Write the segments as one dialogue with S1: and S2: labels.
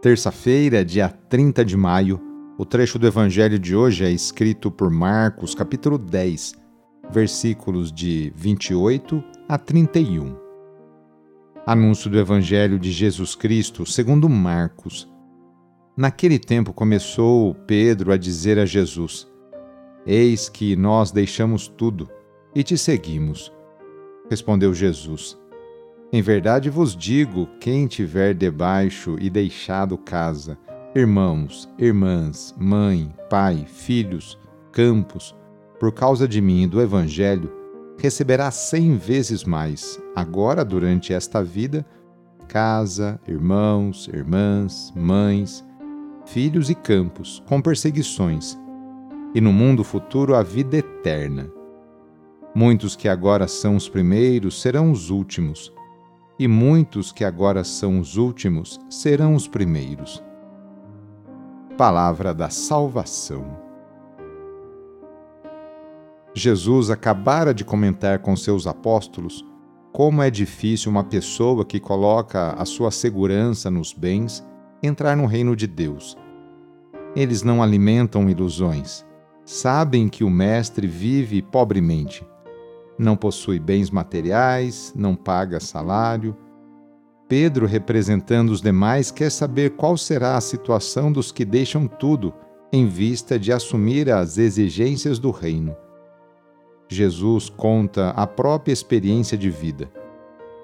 S1: Terça-feira, dia 30 de maio, o trecho do Evangelho de hoje é escrito por Marcos, capítulo 10, versículos de 28 a 31. Anúncio do Evangelho de Jesus Cristo segundo Marcos. Naquele tempo começou Pedro a dizer a Jesus: Eis que nós deixamos tudo e te seguimos. Respondeu Jesus: em verdade vos digo: quem tiver debaixo e deixado casa, irmãos, irmãs, mãe, pai, filhos, campos, por causa de mim e do Evangelho, receberá cem vezes mais, agora durante esta vida, casa, irmãos, irmãs, mães, filhos e campos, com perseguições, e no mundo futuro a vida eterna. Muitos que agora são os primeiros serão os últimos e muitos que agora são os últimos serão os primeiros. Palavra da Salvação. Jesus acabara de comentar com seus apóstolos como é difícil uma pessoa que coloca a sua segurança nos bens entrar no reino de Deus. Eles não alimentam ilusões. Sabem que o Mestre vive pobremente não possui bens materiais, não paga salário. Pedro, representando os demais, quer saber qual será a situação dos que deixam tudo em vista de assumir as exigências do reino. Jesus conta a própria experiência de vida.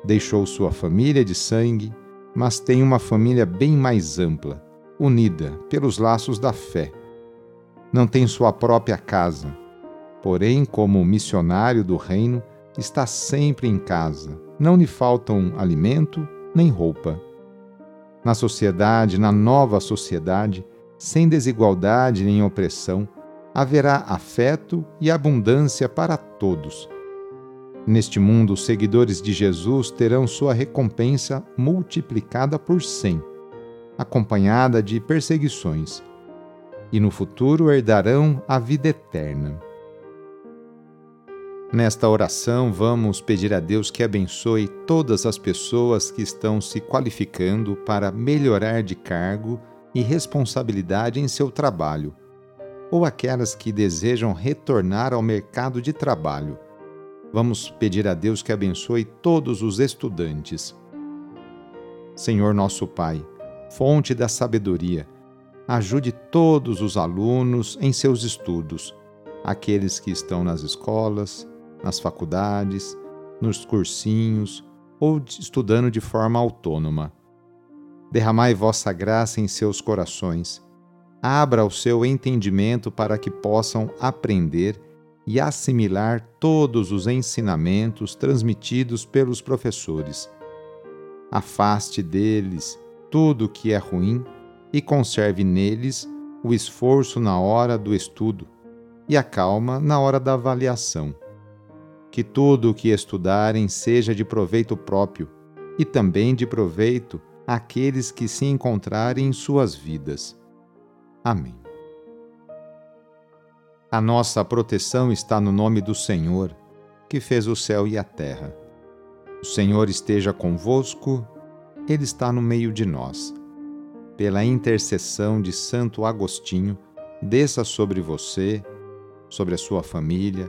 S1: Deixou sua família de sangue, mas tem uma família bem mais ampla, unida pelos laços da fé. Não tem sua própria casa, porém, como missionário do reino, está sempre em casa. Não lhe faltam alimento nem roupa. Na sociedade, na nova sociedade, sem desigualdade nem opressão, haverá afeto e abundância para todos. Neste mundo, os seguidores de Jesus terão sua recompensa multiplicada por cem, acompanhada de perseguições, e no futuro herdarão a vida eterna. Nesta oração, vamos pedir a Deus que abençoe todas as pessoas que estão se qualificando para melhorar de cargo e responsabilidade em seu trabalho, ou aquelas que desejam retornar ao mercado de trabalho. Vamos pedir a Deus que abençoe todos os estudantes. Senhor nosso Pai, fonte da sabedoria, ajude todos os alunos em seus estudos, aqueles que estão nas escolas, nas faculdades, nos cursinhos ou estudando de forma autônoma. Derramai vossa graça em seus corações. Abra o seu entendimento para que possam aprender e assimilar todos os ensinamentos transmitidos pelos professores. Afaste deles tudo o que é ruim e conserve neles o esforço na hora do estudo e a calma na hora da avaliação que tudo o que estudarem seja de proveito próprio e também de proveito àqueles que se encontrarem em suas vidas. Amém. A nossa proteção está no nome do Senhor, que fez o céu e a terra. O Senhor esteja convosco, Ele está no meio de nós. Pela intercessão de Santo Agostinho, desça sobre você, sobre a sua família,